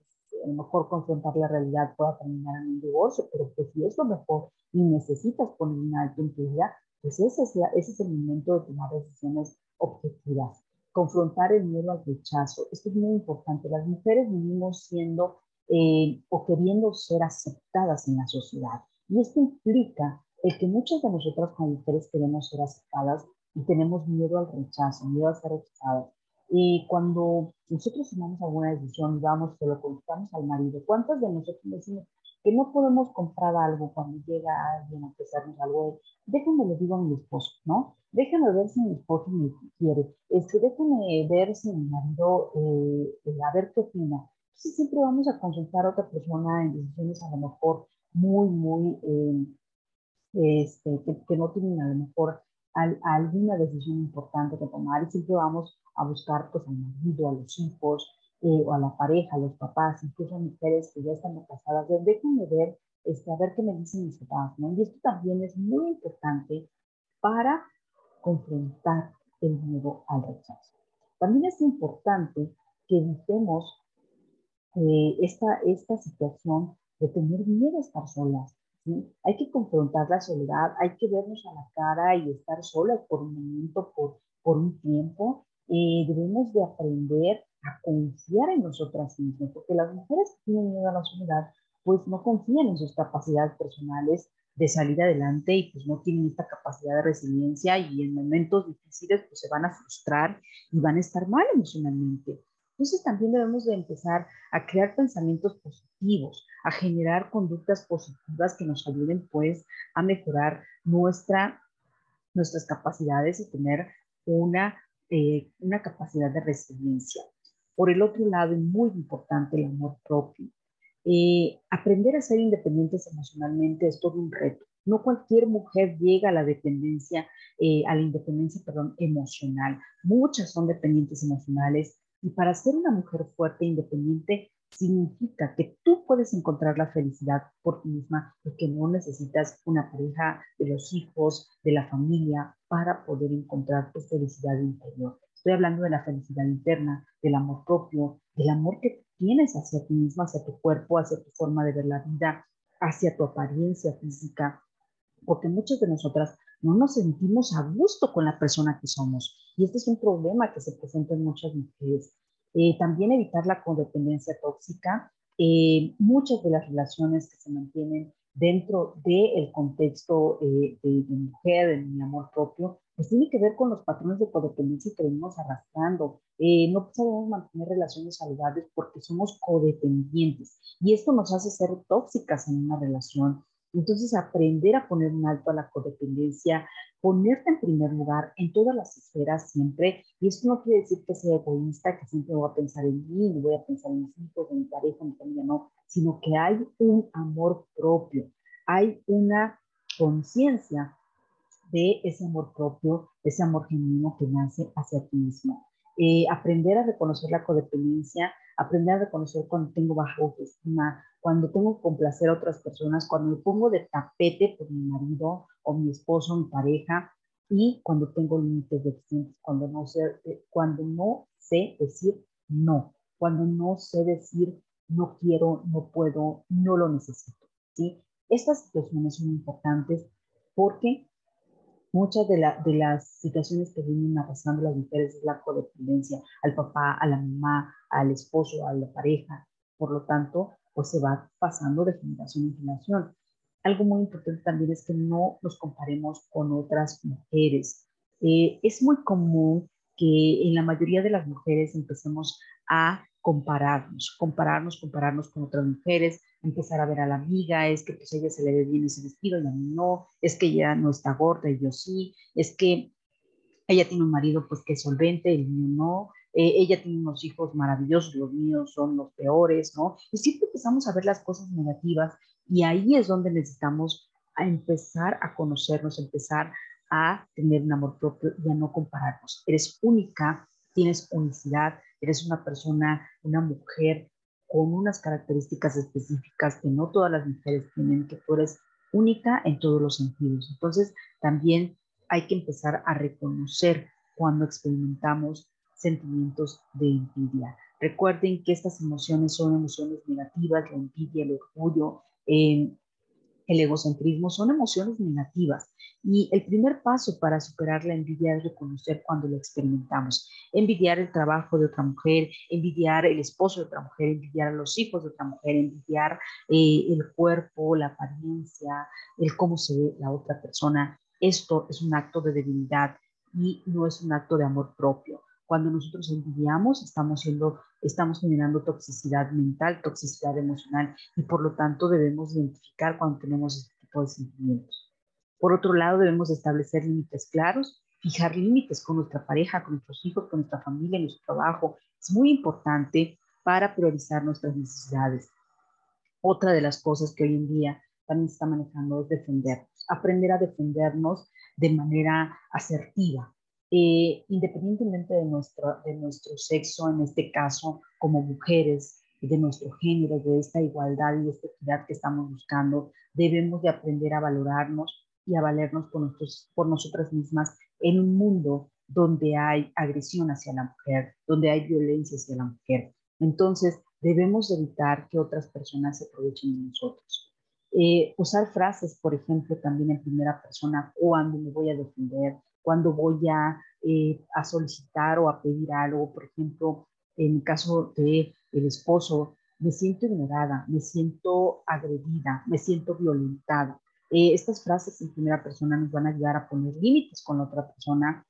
S2: a lo mejor confrontar la realidad pueda terminar en un divorcio, pero que si es lo mejor y necesitas poner un alto en tu vida, pues ese es, ese es el momento de tomar decisiones objetivas confrontar el miedo al rechazo. Esto es muy importante. Las mujeres vivimos siendo eh, o queriendo ser aceptadas en la sociedad. Y esto implica el que muchas de nosotras como mujeres queremos ser aceptadas y tenemos miedo al rechazo, miedo a ser rechazadas. Y cuando nosotros tomamos alguna decisión vamos, se lo contamos al marido, ¿cuántas de nosotros decimos que no podemos comprar algo cuando llega alguien a ofrecernos algo? Déjenme le digo a mi esposo, ¿no? déjame ver si mi esposo me quiere, este, déjame ver si mi marido, eh, eh, a ver qué opina. Siempre vamos a consultar a otra persona en decisiones a lo mejor muy, muy, eh, este, que, no tienen a lo mejor alguna decisión importante que tomar y siempre vamos a buscar pues al marido, a los hijos, o a la pareja, a los papás, incluso a mujeres que ya están casadas, déjenme ver, este, a ver qué me dicen mis papás, ¿no? Y esto también es muy importante para confrontar el miedo al rechazo. También es importante que evitemos eh, esta, esta situación de tener miedo a estar solas. Hay que confrontar la soledad, hay que vernos a la cara y estar solas por un momento, por, por un tiempo. Eh, debemos de aprender a confiar en nosotras mismas, porque las mujeres que tienen miedo a la soledad, pues no confían en sus capacidades personales, de salir adelante y pues no tienen esta capacidad de resiliencia y en momentos difíciles pues se van a frustrar y van a estar mal emocionalmente. Entonces también debemos de empezar a crear pensamientos positivos, a generar conductas positivas que nos ayuden pues a mejorar nuestra, nuestras capacidades y tener una, eh, una capacidad de resiliencia. Por el otro lado, es muy importante el amor propio. Eh, aprender a ser independientes emocionalmente es todo un reto. No cualquier mujer llega a la dependencia, eh, a la independencia, perdón, emocional. Muchas son dependientes emocionales y para ser una mujer fuerte e independiente significa que tú puedes encontrar la felicidad por ti misma y que no necesitas una pareja, de los hijos, de la familia para poder encontrar tu felicidad interior. Estoy hablando de la felicidad interna, del amor propio, del amor que tienes hacia ti mismo, hacia tu cuerpo, hacia tu forma de ver la vida, hacia tu apariencia física, porque muchas de nosotras no nos sentimos a gusto con la persona que somos. Y este es un problema que se presenta en muchas mujeres. Eh, también evitar la codependencia tóxica. Eh, muchas de las relaciones que se mantienen dentro del contexto de, de, mujer, de mi amor propio, pues tiene que ver con los patrones de codependencia que venimos arrastrando. no podemos mantener relaciones saludables porque somos codependientes y esto nos hace ser tóxicas en una relación. Entonces, aprender a poner un alto a la codependencia, ponerte en primer lugar en todas las esferas siempre, y esto no quiere decir que sea egoísta, que siempre voy a pensar en mí, voy a pensar en mis hijos, en mi pareja, en mi familia, no, sino que hay un amor propio, hay una conciencia de ese amor propio, ese amor genuino que nace hacia ti mismo. Eh, aprender a reconocer la codependencia, aprender a reconocer cuando tengo baja autoestima, cuando tengo que complacer a otras personas, cuando me pongo de tapete por mi marido o mi esposo, mi pareja, y cuando tengo límites deficientes, cuando no sé, eh, cuando no sé decir no, cuando no sé decir no quiero, no puedo, no lo necesito. ¿sí? Estas situaciones son importantes porque muchas de, las situaciones que vienen arrastrando las mujeres es la codependencia al papá, a la mamá, al esposo, a la pareja. Por lo tanto, pues se va pasando de generación en generación. Algo muy importante también es que no nos comparemos con otras mujeres. Eh, es muy común que en la mayoría de las mujeres empecemos a compararnos, compararnos, compararnos con otras mujeres, empezar a ver a la amiga, es que pues ella se le ve bien ese vestido y a mí no, es que ella no está gorda y yo sí, es que ella tiene un marido pues que es solvente, el mío no, eh, ella tiene unos hijos maravillosos, los míos son los peores, ¿no? Y siempre empezamos a ver las cosas negativas y ahí es donde necesitamos empezar a conocernos, empezar a tener un amor propio y a no compararnos. Eres única, tienes unicidad, eres una persona, una mujer con unas características específicas que no todas las mujeres tienen, que tú eres única en todos los sentidos. Entonces, también hay que empezar a reconocer cuando experimentamos sentimientos de envidia. Recuerden que estas emociones son emociones negativas, la envidia, el orgullo, eh, el egocentrismo, son emociones negativas. Y el primer paso para superar la envidia es reconocer cuando lo experimentamos. Envidiar el trabajo de otra mujer, envidiar el esposo de otra mujer, envidiar a los hijos de otra mujer, envidiar eh, el cuerpo, la apariencia, el cómo se ve la otra persona. Esto es un acto de debilidad y no es un acto de amor propio. Cuando nosotros envidiamos, estamos, siendo, estamos generando toxicidad mental, toxicidad emocional y por lo tanto debemos identificar cuando tenemos este tipo de sentimientos. Por otro lado, debemos establecer límites claros, fijar límites con nuestra pareja, con nuestros hijos, con nuestra familia, nuestro trabajo. Es muy importante para priorizar nuestras necesidades. Otra de las cosas que hoy en día también se está manejando es defendernos, aprender a defendernos de manera asertiva, eh, independientemente de nuestro, de nuestro sexo, en este caso como mujeres, de nuestro género, de esta igualdad y esta equidad que estamos buscando, debemos de aprender a valorarnos y a valernos por, nosotros, por nosotras mismas en un mundo donde hay agresión hacia la mujer, donde hay violencia hacia la mujer. Entonces, debemos evitar que otras personas se aprovechen de nosotros. Eh, usar frases, por ejemplo, también en primera persona, cuando me voy a defender, cuando voy a, eh, a solicitar o a pedir algo, por ejemplo, en el caso de el esposo, me siento ignorada, me siento agredida, me siento violentada. Eh, estas frases en primera persona nos van a ayudar a poner límites con la otra persona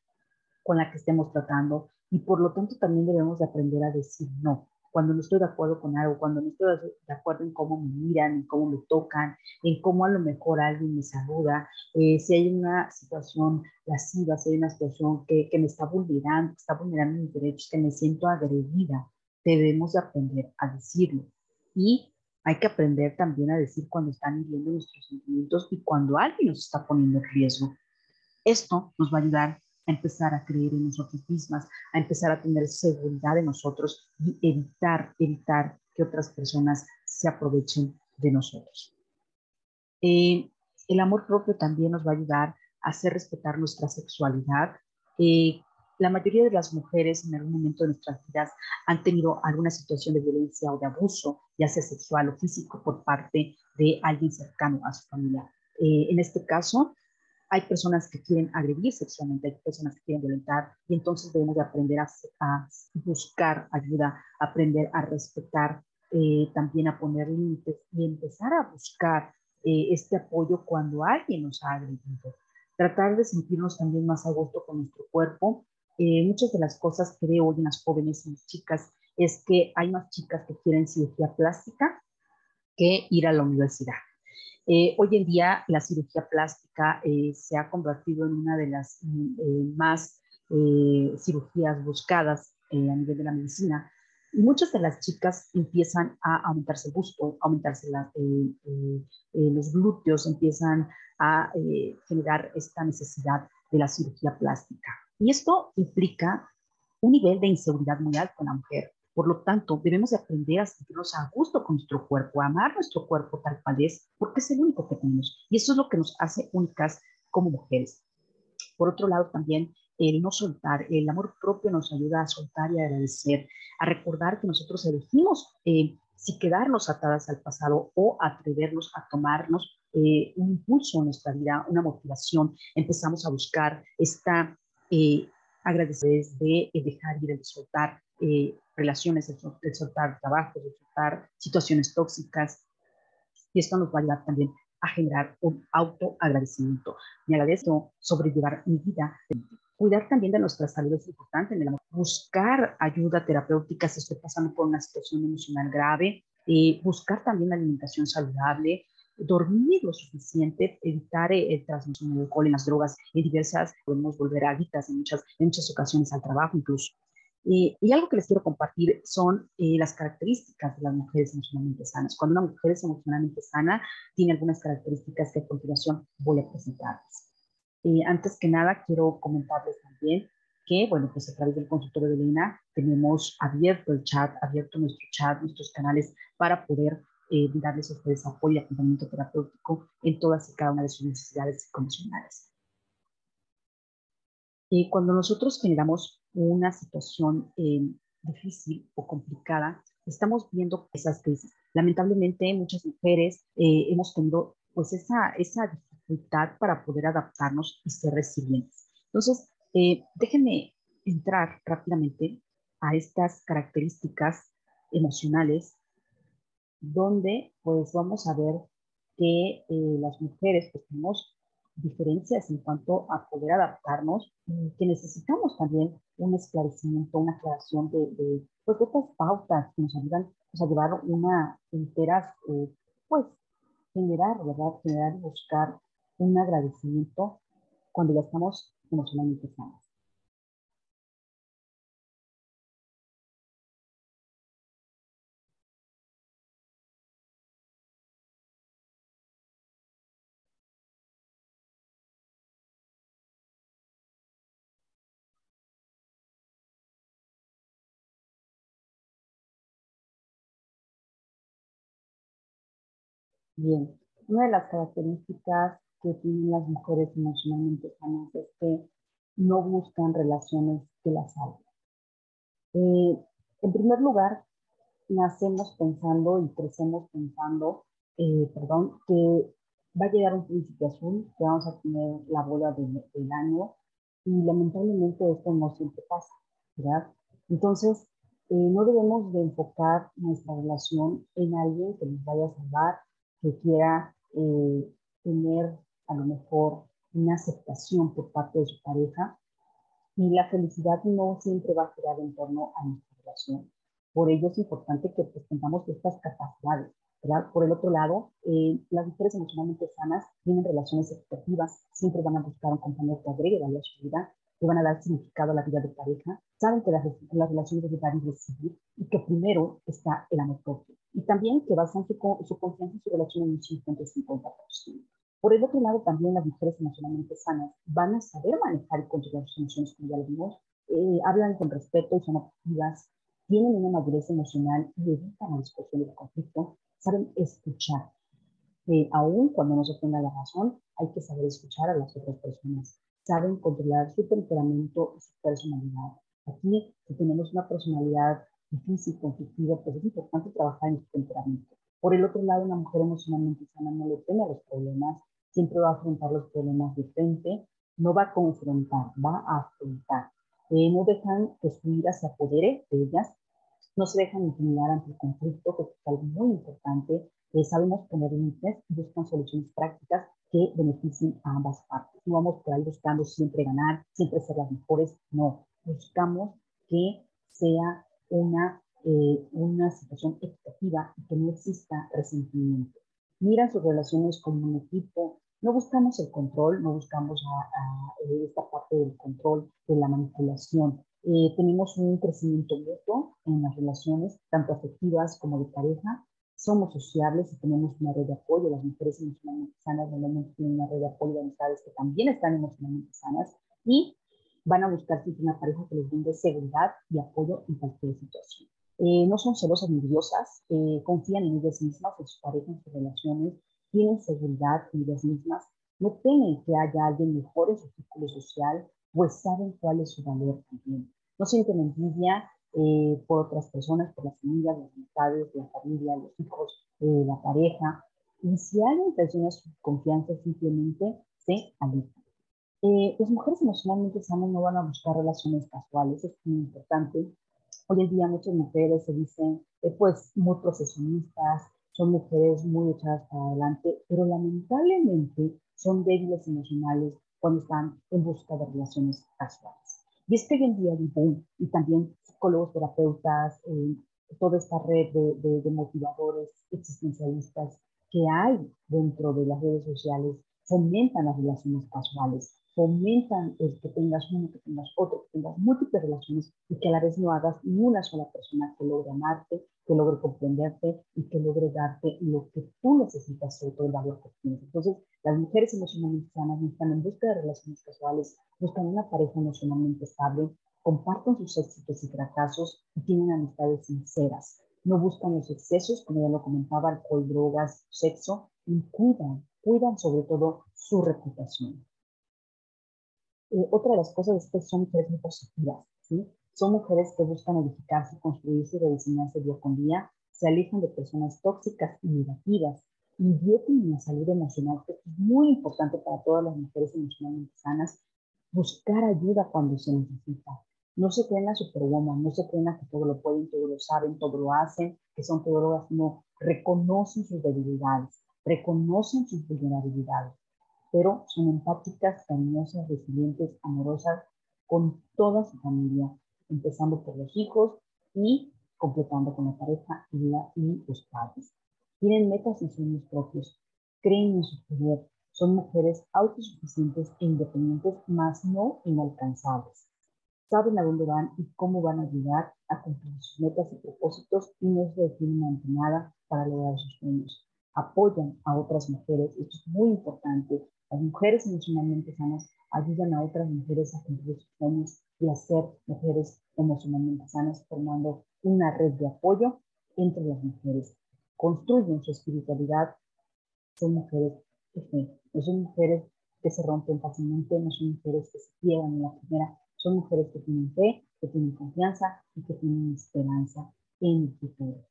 S2: con la que estemos tratando y por lo tanto también debemos de aprender a decir no cuando no estoy de acuerdo con algo, cuando no estoy de acuerdo en cómo me miran, en cómo me tocan, en cómo a lo mejor alguien me saluda, eh, si hay una situación lasciva, si hay una situación que, que me está vulnerando, que está vulnerando mis derechos, que me siento agredida, debemos de aprender a decirlo. Y hay que aprender también a decir cuando están hiriendo nuestros sentimientos y cuando alguien nos está poniendo en riesgo. Esto nos va a ayudar empezar a creer en nosotros mismas, a empezar a tener seguridad en nosotros y evitar, evitar que otras personas se aprovechen de nosotros. Eh, el amor propio también nos va a ayudar a hacer respetar nuestra sexualidad. Eh, la mayoría de las mujeres en algún momento de nuestras vidas han tenido alguna situación de violencia o de abuso, ya sea sexual o físico, por parte de alguien cercano a su familia. Eh, en este caso, hay personas que quieren agredir sexualmente, hay personas que quieren violentar y entonces debemos de aprender a, buscar ayuda, aprender a respetar, eh, también a poner límites y empezar a buscar eh, este apoyo cuando alguien nos ha agredido. Tratar de sentirnos también más a gusto con nuestro cuerpo. Eh, muchas de las cosas que veo hoy en las jóvenes y las chicas es que hay más chicas que quieren cirugía plástica que ir a la universidad. Eh, hoy en día la cirugía plástica eh, se ha convertido en una de las eh, más cirugías buscadas a nivel de la medicina. Y muchas de las chicas empiezan a aumentarse el busto, aumentarse los glúteos, empiezan a generar esta necesidad de la cirugía plástica. Y esto implica un nivel de inseguridad muy alto en la mujer. Por lo tanto, debemos aprender a sentirnos a gusto con nuestro cuerpo, a amar nuestro cuerpo tal cual es, porque es el único que tenemos. Y eso es lo que nos hace únicas como mujeres. Por otro lado, también el no soltar, el amor propio nos ayuda a soltar y agradecer, a recordar que nosotros elegimos eh, si quedarnos atadas al pasado o atrevernos a tomarnos eh, un impulso en nuestra vida, una motivación. Empezamos a buscar esta eh, agradecer de dejar ir, de soltar, eh, relaciones, el, soltar trabajo, el soltar situaciones tóxicas. Y esto nos va a ayudar también a generar un autoagradecimiento. Me agradezco sobrellevar mi vida. Cuidar también de nuestra salud es importante en el amor. Buscar ayuda terapéutica si estoy pasando por una situación emocional grave. Eh, buscar también alimentación saludable, dormir lo suficiente, evitar eh, el transmisión de alcohol en las drogas, en diversas, podemos volver adictas en muchas, en muchas ocasiones al trabajo incluso. Eh, y algo que les quiero compartir son eh, las características de las mujeres emocionalmente sanas. Cuando una mujer es emocionalmente sana, tiene algunas características que a continuación voy a presentarles. Eh, antes que nada, quiero comentarles también que, bueno, pues a través del consultorio de Elena tenemos abierto el chat, abierto nuestro chat, nuestros canales para poder darles a ustedes apoyo y acompañamiento terapéutico en todas y cada una de sus necesidades psicoemocionales. cuando nosotros generamos una situación eh, difícil o complicada, estamos viendo esas crisis. Lamentablemente, muchas mujeres eh, hemos tenido pues esa, esa dificultad para poder adaptarnos y ser resilientes. Entonces, eh, déjenme entrar rápidamente a estas características emocionales donde pues vamos a ver que las mujeres pues tenemos diferencias en cuanto a poder adaptarnos y que necesitamos también un esclarecimiento, una aclaración de, de, pues, de estas pautas que nos ayudan pues, a llevar una enteras, eh, pues generar, ¿verdad? Generar y buscar un agradecimiento cuando ya estamos emocionalmente sanos. Bien, una de las características que tienen las mujeres emocionalmente sanas es que no buscan relaciones que las salven. Eh, en primer lugar, nacemos pensando y crecemos pensando, eh, perdón, que va a llegar un príncipe azul, que vamos a tener la bola del año, y lamentablemente esto no siempre pasa, ¿verdad? Entonces, eh, no debemos de enfocar nuestra relación en alguien que nos vaya a salvar, que quiera eh, tener a lo mejor una aceptación por parte de su pareja y la felicidad no siempre va a girar en torno a nuestra relación. Por ello es importante que pues, tengamos estas capacidades. ¿verdad? Por el otro lado, eh, las mujeres emocionalmente sanas tienen relaciones expectativas, siempre van a buscar un compañero que agregue valor a vida, que van a dar significado a la vida de pareja, saben que las, las relaciones de y recibir y que primero está el amor propio y también que basan su, su confianza y su relación en un 50-50%. Por el otro lado, también las mujeres emocionalmente sanas van a saber manejar y controlar sus emociones, como ya lo vimos, eh, hablan con respeto y son activas, tienen una madurez emocional y evitan la discusión y el conflicto, saben escuchar. Eh, aún cuando no se tenga la razón, hay que saber escuchar a las otras personas. Saben controlar su temperamento y su personalidad. Aquí, si tenemos una personalidad difícil, conflictiva, pues es importante trabajar en su temperamento. Por el otro lado, una mujer emocionalmente sana no le teme a los problemas, siempre va a afrontar los problemas de frente, no va a confrontar, va a afrontar. Eh, no dejan que su ira se apodere de ellas, no se dejan intimidar ante el conflicto, que es algo muy importante. Eh, sabemos poner límites y buscan soluciones prácticas que beneficien a ambas partes. No vamos por ahí buscando siempre ganar, siempre ser las mejores, no. Buscamos que sea una, eh, una situación equitativa y que no exista resentimiento. Miran sus relaciones como un equipo, no buscamos el control, no buscamos a, esta parte del control, de la manipulación. Eh, tenemos un crecimiento mutuo en las relaciones, tanto afectivas como de pareja. Somos sociables y tenemos una red de apoyo. Las mujeres emocionalmente sanas normalmente tienen una red de apoyo de amistades que también están emocionalmente sanas y van a buscar siempre una pareja que les brinde seguridad y apoyo en cualquier situación. Eh, no son celosas nerviosas, eh, confían en ellas mismas, en su pareja, en sus relaciones, tienen seguridad en ellas mismas, no temen que haya alguien mejor en su círculo social, pues saben cuál es su valor también. No sienten envidia eh, por otras personas, por las familias, las amistades, la familia, los hijos, eh, la pareja. Y si alguien traiciona su confianza, simplemente se aleja. Eh, las mujeres emocionalmente sanas no van a buscar relaciones casuales, es muy importante. Hoy en día muchas mujeres se dicen, pues, muy procesionistas, son mujeres muy echadas para adelante, pero lamentablemente son débiles emocionales cuando están en busca de relaciones casuales. Y es que hoy en día y también psicólogos, terapeutas, eh, toda esta red de, de, motivadores existencialistas que hay dentro de las redes sociales fomentan las relaciones casuales, fomentan el que tengas uno, que tengas otro, que tengas múltiples relaciones y que a la vez no hagas ni una sola persona que logre amarte, que logre comprenderte y que logre darte lo que tú necesitas, sobre todo el valor que tienes. Entonces, las mujeres emocionalmente sanas no están en busca de relaciones casuales, buscan una pareja emocionalmente estable, comparten sus éxitos y fracasos y tienen amistades sinceras. No buscan los excesos, como ya lo comentaba, alcohol, drogas, sexo, y cuidan, cuidan sobre todo su reputación. Eh, otra de las cosas es que son mujeres muy positivas, ¿sí? Son mujeres que buscan edificarse, construirse y rediseñarse día con día, se alejan de personas tóxicas y negativas, invierten en la salud emocional, que es muy importante para todas las mujeres emocionalmente sanas, buscar ayuda cuando se necesita. No se creen la superwoman, no se creen que todo lo pueden, todo lo saben, todo lo hacen, que son todas, no, reconocen sus debilidades, reconocen sus vulnerabilidades pero son empáticas, cariñosas, resilientes, amorosas con toda su familia, empezando por los hijos y completando con la pareja y, los padres. Tienen metas y sueños propios, creen en su poder, son mujeres autosuficientes e independientes, mas no inalcanzables. Saben a dónde van y cómo van a llegar a cumplir sus metas y propósitos y no se definen ante nada para lograr sus sueños. Apoyan a otras mujeres, esto es muy importante, las mujeres emocionalmente sanas ayudan a otras mujeres a cumplir sus sueños y a ser mujeres emocionalmente sanas, formando una red de apoyo entre las mujeres. Construyen su espiritualidad. Son mujeres que son mujeres que se rompen fácilmente, no son mujeres que se quieran en la primera, son mujeres que tienen fe, que tienen confianza y que tienen esperanza en el futuro.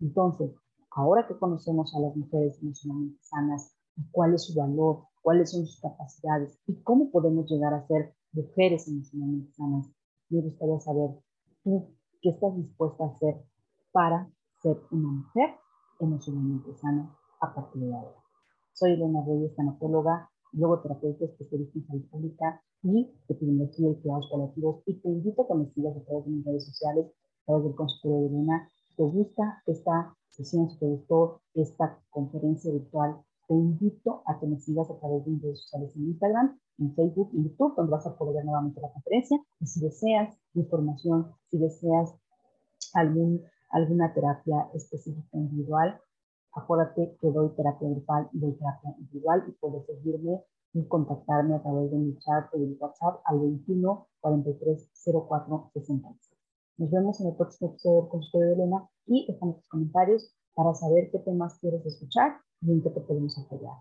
S2: Entonces, ahora que conocemos a las mujeres emocionalmente sanas cuál es su valor, cuáles son sus capacidades y cómo podemos llegar a ser mujeres emocionalmente sanas. Me gustaría saber tú qué estás dispuesta a hacer para ser una mujer emocionalmente sana a partir de ahora. Soy Elena Reyes, tanatóloga, logoterapeuta especialista pública y epidemiología y cuidados paliativos y te invito a que me sigas a través de mis redes sociales, a través del consultorio de Elena. Si te gusta esta sesión, si te gustó esta conferencia virtual, te invito a que me sigas a través de mis redes sociales en Instagram, en Facebook y YouTube, donde vas a poder ver nuevamente la conferencia. Y si deseas información, si deseas algún, alguna terapia específica individual, acuérdate que doy terapia grupal y doy terapia individual y puedes seguirme y contactarme a través de mi chat o de WhatsApp al 21 43 04 66. Nos vemos en el próximo episodio Consultorio de Elena y dejamos tus comentarios para saber qué temas quieres escuchar y en qué te podemos apoyar.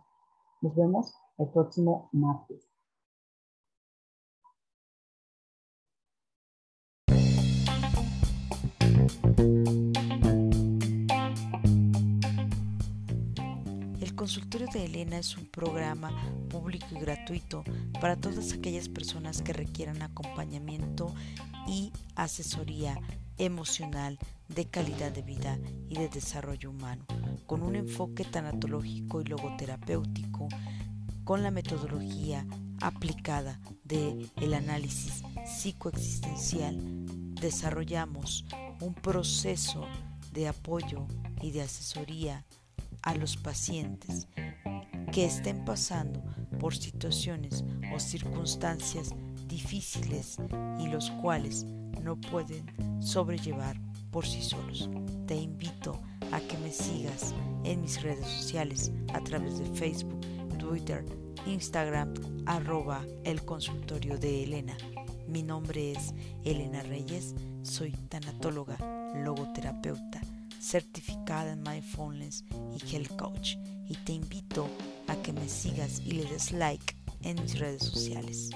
S2: Nos vemos el próximo martes.
S1: Consultorio de Elena es un programa público y gratuito para todas aquellas personas que requieran acompañamiento y asesoría emocional de calidad de vida y de desarrollo humano, con un enfoque tanatológico y logoterapéutico, con la metodología aplicada de el análisis psicoexistencial, desarrollamos un proceso de apoyo y de asesoría a los pacientes que estén pasando por situaciones o circunstancias difíciles y los cuales no pueden sobrellevar por sí solos. Te invito a que me sigas en mis redes sociales a través de Facebook, Twitter, Instagram, arroba el consultorio de Elena. Mi nombre es Elena Reyes, soy tanatóloga, logoterapeuta certificada en Mindfulness y Health Coach y te invito a que me sigas y le des like en mis redes sociales.